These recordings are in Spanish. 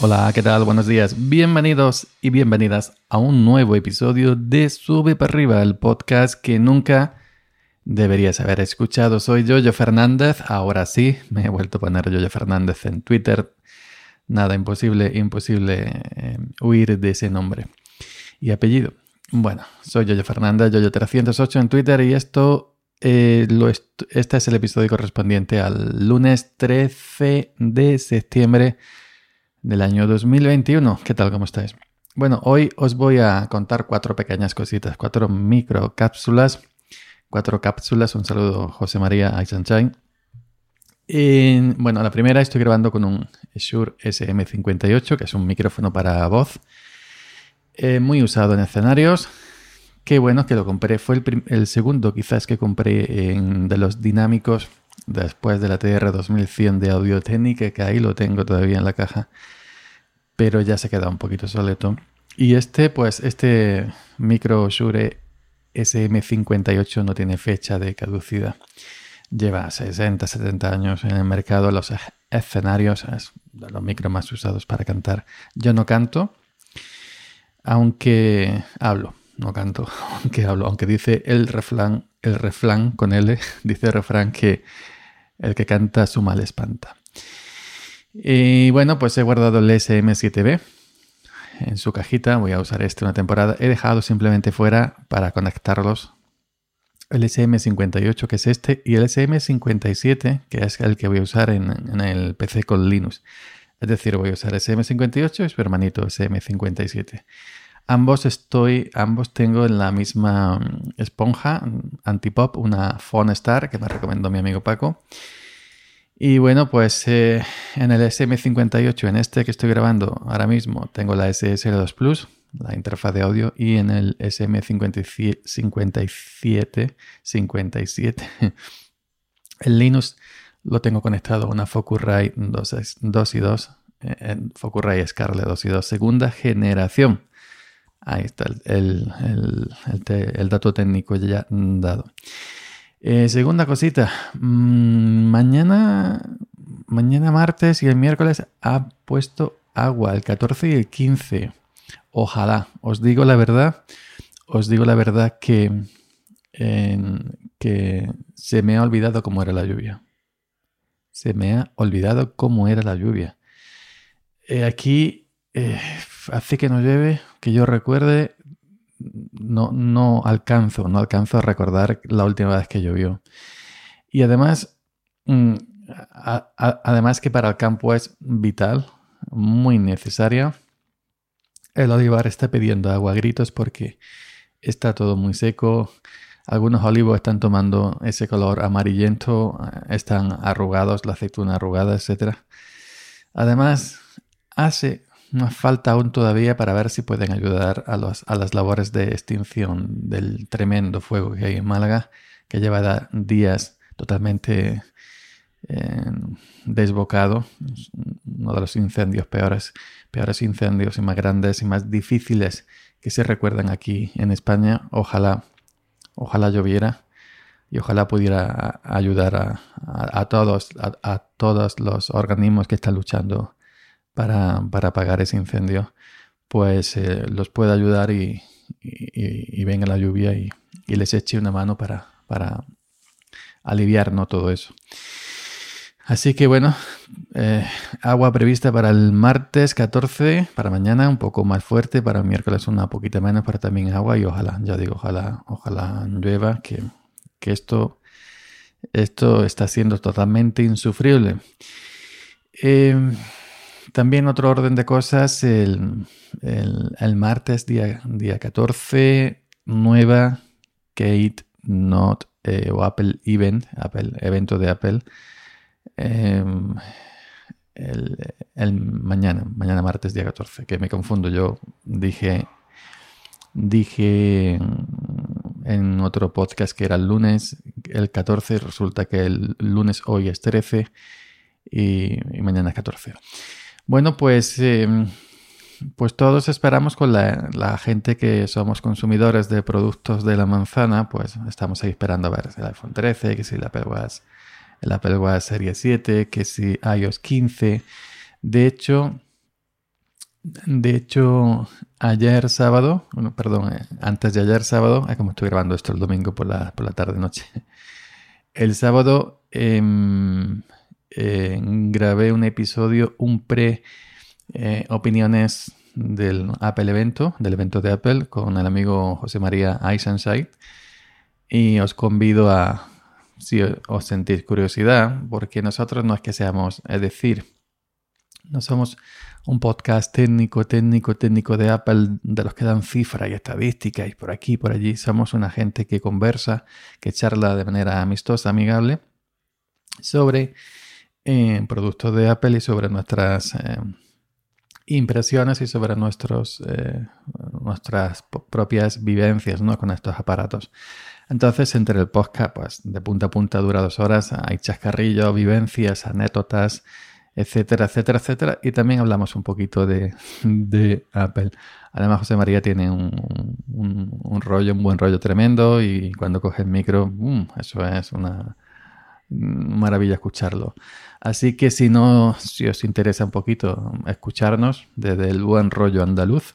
Hola, ¿qué tal? Buenos días. Bienvenidos y bienvenidas a un nuevo episodio de Sube para arriba, el podcast que nunca deberías haber escuchado. Soy Yoyo Fernández. Ahora sí, me he vuelto a poner Yoyo Fernández en Twitter. Nada, imposible, imposible eh, huir de ese nombre y apellido. Bueno, soy Yoyo Fernández, Yoyo308 en Twitter y esto, eh, este es el episodio correspondiente al lunes 13 de septiembre del año 2021. ¿Qué tal? ¿Cómo estáis? Bueno, hoy os voy a contar cuatro pequeñas cositas, cuatro micro cápsulas. Cuatro cápsulas. Un saludo, José María Aizenchain. Bueno, la primera estoy grabando con un Shure SM58, que es un micrófono para voz. Eh, muy usado en escenarios. Qué bueno que lo compré. Fue el, segundo quizás que compré en, de los dinámicos después de la TR 2100 de Audio Técnica, que ahí lo tengo todavía en la caja pero ya se queda un poquito soleto. Y este, pues, este micro Shure SM58 no tiene fecha de caducidad. Lleva 60, 70 años en el mercado. Los escenarios es de los micros más usados para cantar. Yo no canto, aunque hablo. No canto, aunque hablo. Aunque dice el refrán, el refrán con L, dice el refrán que el que canta su mal espanta. Y bueno, pues he guardado el SM7B en su cajita. Voy a usar este una temporada. He dejado simplemente fuera para conectarlos el SM58, que es este, y el SM57, que es el que voy a usar en, el PC con Linux. Es decir, voy a usar SM58 y su hermanito SM57. Ambos estoy, ambos tengo en la misma mm, esponja antipop, una Phone Star que me recomendó mi amigo Paco. Y bueno, pues eh, en el SM58, en este que estoy grabando ahora mismo, tengo la SSL2 Plus, la interfaz de audio, y en el SM57, 57, el Linux lo tengo conectado a una Focusrite 2, 2 y 2, eh, Focusrite Scarlett 2 y 2, segunda generación. Ahí está el, el dato técnico ya dado. Eh, segunda cosita, mm, mañana, mañana martes y el miércoles ha puesto agua, el 14 y el 15. Ojalá, os digo la verdad, os digo la verdad que, que se me ha olvidado cómo era la lluvia. Se me ha olvidado cómo era la lluvia. Eh, aquí eh, hace que no llueve, que yo recuerde, no, no alcanzo, no alcanzo a recordar la última vez que llovió. Y además, mm, además que para el campo es vital, muy necesaria. El olivar está pidiendo agua a gritos porque está todo muy seco. Algunos olivos están tomando ese color amarillento, están arrugados, la aceituna arrugada, etc. Además, hace más falta aún todavía para ver si pueden ayudar a, los, a las labores de extinción del tremendo fuego que hay en Málaga, que lleva días totalmente eh, desbocado. Uno de los incendios peores, peores incendios y más grandes y más difíciles que se recuerdan aquí en España. Ojalá, ojalá lloviera y ojalá pudiera ayudar a, a, todos, a, todos los organismos que están luchando para, para apagar ese incendio, pues eh, los pueda ayudar y, venga la lluvia y, les eche una mano para, para aliviar ¿no? todo eso. Así que bueno, eh, agua prevista para el martes 14, para mañana un poco más fuerte, para miércoles una poquita menos, para también agua y ojalá, ya digo, ojalá, ojalá llueva, que, que esto, esto está siendo totalmente insufrible. Eh, también otro orden de cosas, el, martes día, día 14, nueva Kate Not eh, o Apple Event, Apple, evento de Apple. Em, el, mañana, mañana martes día 14, que me confundo, yo dije, dije en otro podcast que era el lunes, el 14, resulta que el lunes hoy es 13 y, y mañana es 14. Bueno, pues, em, pues todos esperamos con la, gente que somos consumidores de productos de la manzana, pues estamos ahí esperando a ver si el iPhone 13, que si el Apple Watch, el Apple Watch Serie 7, que si iOS 15. De hecho, De hecho, ayer sábado, bueno, perdón, eh, antes de ayer sábado, como estoy grabando esto el domingo por la, por la tarde-noche, el sábado em, eh, grabé un episodio, un pre eh, opiniones del Apple evento, del evento de Apple, con el amigo José María Eisenstein. Y os convido a, si os sentís curiosidad, porque nosotros no es que seamos, es decir, no somos un podcast técnico, técnico, técnico de Apple, de los que dan cifras y estadísticas y por aquí, por allí. Somos una gente que conversa, que charla de manera amistosa, amigable, sobre eh, productos de Apple y sobre nuestras eh, impresiones y sobre nuestros, eh, nuestras propias vivencias ¿no? con estos aparatos. Entonces, entre el podcast, pues de punta a punta dura dos horas, hay chascarrillos, vivencias, anécdotas, etcétera, etcétera, etcétera. Y también hablamos un poquito de, Apple. Además, José María tiene un, rollo, un buen rollo tremendo y cuando coge el micro, mm, eso es una maravilla escucharlo. Así que si no, si os interesa un poquito escucharnos desde el buen rollo andaluz,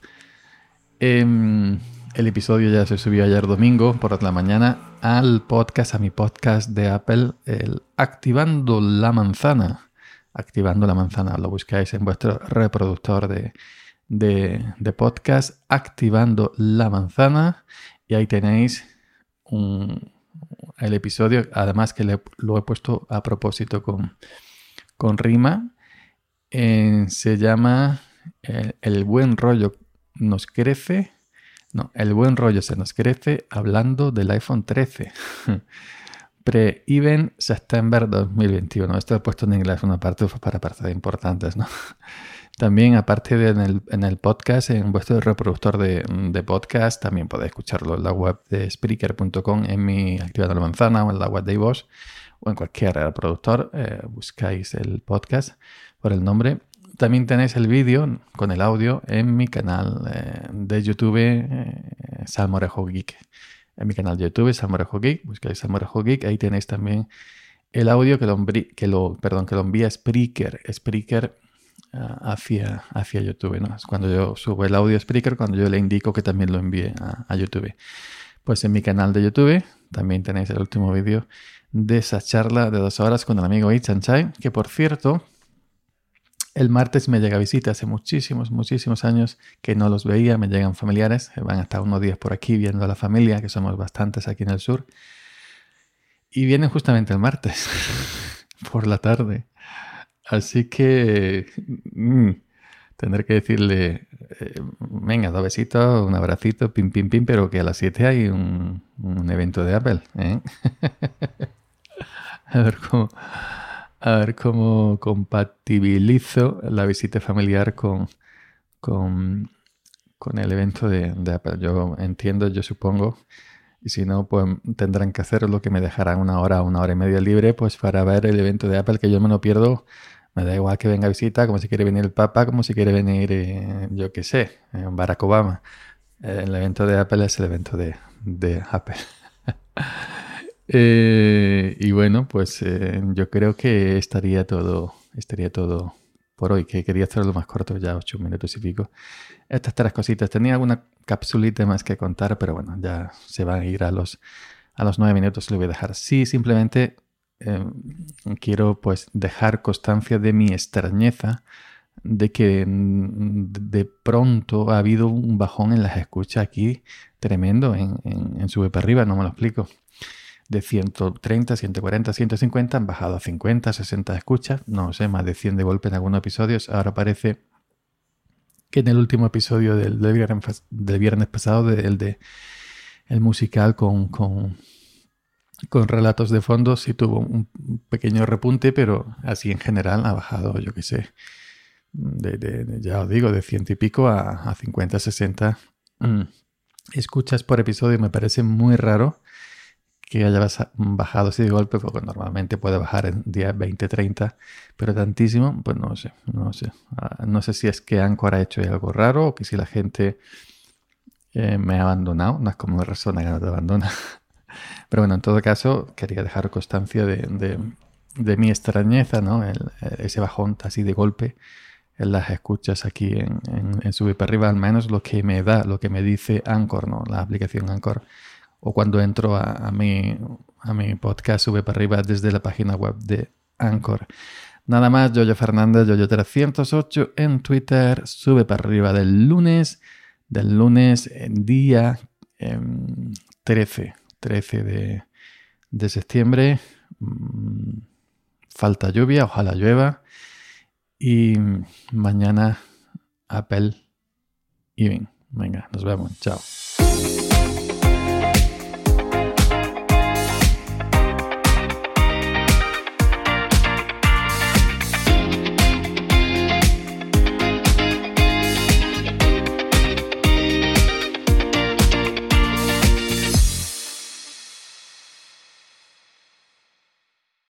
em, el episodio ya se subió ayer domingo por la mañana al podcast, a mi podcast de Apple, el Activando la Manzana activando la manzana. Lo buscáis en vuestro reproductor de, de, podcast, activando la manzana. Y ahí tenéis el episodio, además que lo he puesto a propósito con, con rima. Eh, se llama el, el buen rollo nos crece. No, el buen rollo se nos crece hablando del iPhone 13. Pre-Even September 2021. Esto he puesto en inglés una parte para partes importantes, ¿no? También, aparte de en el, podcast, en vuestro reproductor de, podcast, también podéis escucharlo en la web de Spreaker.com, en mi Activando la Manzana o en la web de iVoox o en cualquier reproductor. Eh, buscáis el podcast por el nombre. También tenéis el vídeo con el audio en mi canal eh, de YouTube, eh, Salmorejo Geek en mi canal de YouTube, Salmorejo Geek, buscáis Salmorejo Geek, ahí tenéis también el audio que lo, que lo, perdón, que lo envía Spreaker, Spreaker hacia, hacia YouTube, ¿no? Es cuando yo subo el audio a Spreaker, cuando yo le indico que también lo envíe a, YouTube. Pues en mi canal de YouTube también tenéis el último vídeo de esa charla de dos horas con el amigo Ichan Chai, que por cierto, el martes me llega visita, hace muchísimos, muchísimos años que no los veía, me llegan familiares, van hasta unos días por aquí viendo a la familia, que somos bastantes aquí en el sur, y vienen justamente el martes, por la tarde. Así que mm, tendré que decirle, eh, venga, dos besitos, un abracito, pim, pim, pim, pero que a las 7 hay un, evento de Apple. ¿eh? a ver cómo a ver cómo compatibilizo la visita familiar con, con, el evento de, Apple. Yo entiendo, yo supongo, y si no, pues tendrán que hacer lo que me dejarán una hora, una hora y media libre, pues para ver el evento de Apple, que yo me lo pierdo. Me da igual que venga a visita, como si quiere venir el Papa, como si quiere venir, eh, yo qué sé, eh, Barack Obama. El evento de Apple es el evento de, Apple. Eh, y bueno, pues yo creo que estaría todo, estaría todo por hoy, que quería hacerlo más corto, ya ocho minutos y pico. Estas tres cositas. Tenía alguna capsulita más que contar, pero bueno, ya se va a ir a los, a los nueve minutos, lo voy a dejar. Sí, simplemente em, quiero pues dejar constancia de mi extrañeza de que mm, de pronto ha habido un bajón en las escuchas aquí tremendo en, en, en Sube para arriba, no me lo explico de 130, 140, 150 han bajado a 50, 60 escuchas, no sé, más de 100 de golpe en algunos episodios. Ahora parece que en el último episodio del, del, viernes, pasado, el de el musical con, con, con, relatos de fondo, sí tuvo un pequeño repunte, pero así en general ha bajado, yo qué sé, de, ya os digo, de ciento y pico a, a 50, 60 mm, escuchas por episodio. Me parece muy raro que haya bajado así de golpe, porque normalmente puede bajar en 10, 20, 30, pero tantísimo, pues no sé, no sé. Ah, no sé si es que Anchor ha hecho algo raro o que si la gente eh, me ha abandonado, no es como una persona que no te abandona. Pero bueno, en todo caso, quería dejar constancia de, mi extrañeza, ¿no? ese bajón así de golpe en las escuchas aquí en, en, Sube para arriba, al menos lo que me da, lo que me dice Anchor, ¿no? La aplicación Anchor. O cuando entro a, mi, a mi podcast Sube para arriba desde la página web de Anchor. Nada más, Yoyo Fernández, Yoyo308 en Twitter, sube para arriba del lunes, del lunes en día 13, em, 13 de, de septiembre. Mm, falta lluvia, ojalá llueva. Y mañana Apple Even. Venga, nos vemos. Chao.